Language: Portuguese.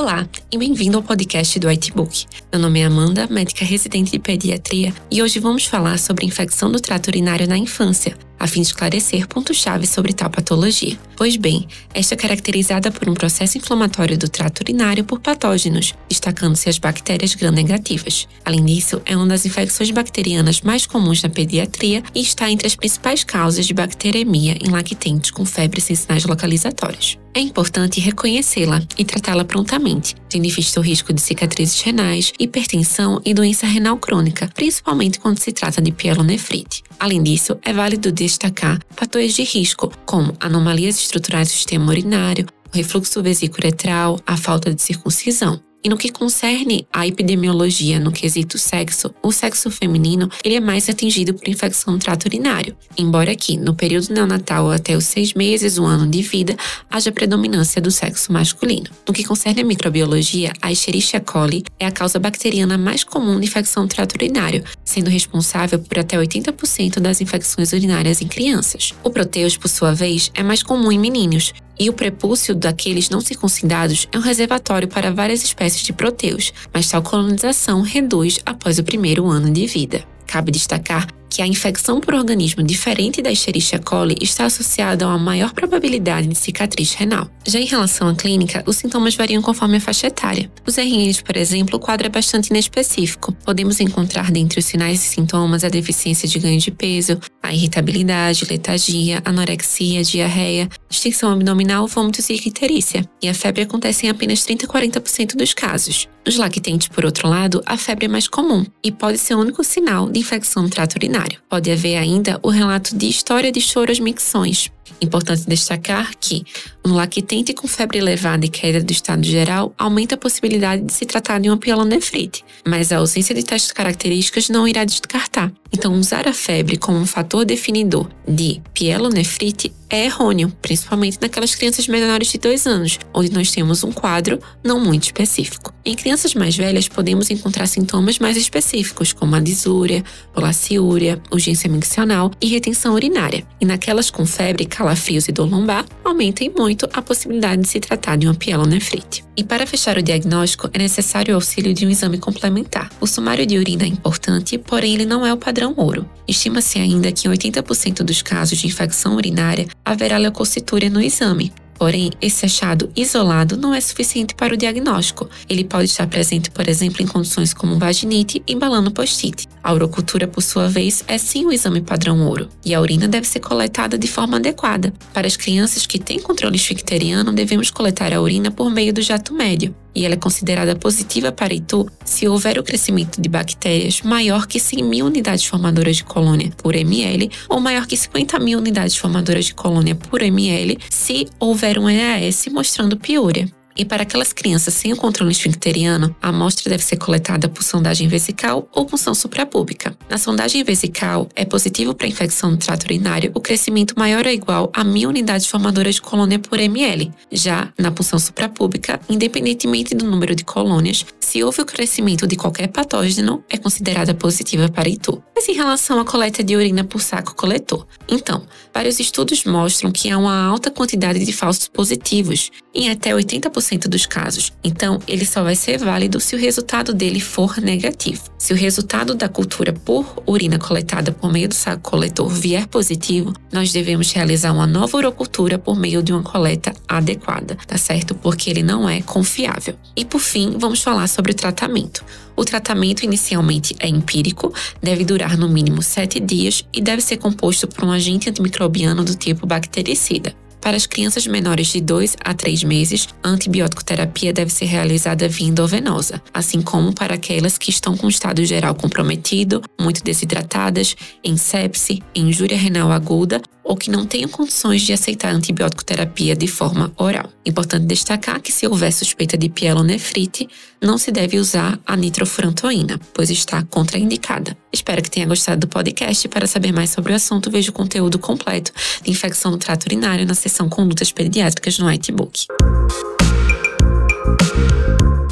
Olá e bem-vindo ao podcast do Whitebook. Meu nome é Amanda, médica residente de pediatria, e hoje vamos falar sobre infecção do trato urinário na infância, a fim de esclarecer pontos-chave sobre tal patologia. Pois bem, esta é caracterizada por um processo inflamatório do trato urinário por patógenos, destacando-se as bactérias gram-negativas. Além disso, é uma das infecções bacterianas mais comuns na pediatria e está entre as principais causas de bacteremia em lactentes com febre sem sinais localizatórios. É importante reconhecê-la e tratá-la prontamente, tendo em vista o risco de cicatrizes renais, hipertensão e doença renal crônica, principalmente quando se trata de pielonefrite. Além disso, é válido destacar fatores de risco, como anomalias estruturais do sistema urinário, o refluxo vesículo-uretral, a falta de circuncisão. E no que concerne à epidemiologia no quesito sexo, o sexo feminino ele é mais atingido por infecção do trato urinário, embora aqui, no período neonatal até os seis meses, um ano de vida, haja predominância do sexo masculino. No que concerne à microbiologia, a Escherichia coli é a causa bacteriana mais comum de infecção do trato urinário, sendo responsável por até 80% das infecções urinárias em crianças. O proteus, por sua vez, é mais comum em meninos, e o prepúcio daqueles não circuncidados é um reservatório para várias espécies de proteus, mas tal colonização reduz após o primeiro ano de vida. Cabe destacar que a infecção por organismo diferente da Escherichia coli está associada a uma maior probabilidade de cicatriz renal. Já em relação à clínica, os sintomas variam conforme a faixa etária. Os RNs, por exemplo, o quadro é bastante inespecífico. Podemos encontrar dentre os sinais e sintomas a deficiência de ganho de peso, a irritabilidade, letargia, anorexia, diarreia, distensão abdominal, vômitos e icterícia. E a febre acontece em apenas 30 a 40% dos casos. Nos lactentes, por outro lado, a febre é mais comum e pode ser o único sinal de infecção no trato urinário. Pode haver ainda o relato de história de choros-micções, Importante destacar que um lactente com febre elevada e queda do estado geral aumenta a possibilidade de se tratar de uma pielonefrite, mas a ausência de tais características não irá descartar. Então, usar a febre como um fator definidor de pielonefrite é errôneo, principalmente naquelas crianças menores de 2 anos, onde nós temos um quadro não muito específico. Em crianças mais velhas, podemos encontrar sintomas mais específicos, como a disúria, polaciúria, urgência miccional e retenção urinária. E naquelas com febre, calafrios e dor lombar, aumentem muito a possibilidade de se tratar de uma pielonefrite. E para fechar o diagnóstico, é necessário o auxílio de um exame complementar. O sumário de urina é importante, porém ele não é o padrão ouro. Estima-se ainda que em 80% dos casos de infecção urinária haverá leucocitúria no exame, Porém, esse achado isolado não é suficiente para o diagnóstico. Ele pode estar presente, por exemplo, em condições como vaginite e balano postite. A urocultura, por sua vez, é sim o exame padrão ouro, e a urina deve ser coletada de forma adequada. Para as crianças que têm controle esficteriano, devemos coletar a urina por meio do jato médio, e ela é considerada positiva para Itu se houver o crescimento de bactérias maior que 100 mil unidades formadoras de colônia por ml ou maior que 50 mil unidades formadoras de colônia por ml se houver um EAS mostrando piúria. E para aquelas crianças sem o controle esfincteriano, a amostra deve ser coletada por sondagem vesical ou punção suprapúbica. Na sondagem vesical, é positivo para infecção no trato urinário o crescimento maior ou igual a mil unidades formadoras de colônia por ml. Já na punção suprapúbica, independentemente do número de colônias, se houve o crescimento de qualquer patógeno, é considerada positiva para ITU. Mas em relação à coleta de urina por saco coletor, então, vários estudos mostram que há uma alta quantidade de falsos positivos, em até 80% dos casos. Então, ele só vai ser válido se o resultado dele for negativo. Se o resultado da cultura por urina coletada por meio do saco coletor vier positivo, nós devemos realizar uma nova urocultura por meio de uma coleta adequada, tá certo? Porque ele não é confiável. E por fim, vamos falar sobre o tratamento. O tratamento inicialmente é empírico, deve durar no mínimo 7 dias e deve ser composto por um agente antimicrobiano do tipo bactericida. Para as crianças menores de 2 a 3 meses, a antibiótico terapia deve ser realizada via endovenosa, assim como para aquelas que estão com estado geral comprometido, muito desidratadas, em sepse, injúria renal aguda ou que não tenham condições de aceitar antibiótico terapia de forma oral. Importante destacar que se houver suspeita de pielonefrite, não se deve usar a nitrofurantoína, pois está contraindicada. Espero que tenha gostado do podcast. Para saber mais sobre o assunto, veja o conteúdo completo de infecção no trato urinário na seção Condutas Pediátricas no Whitebook.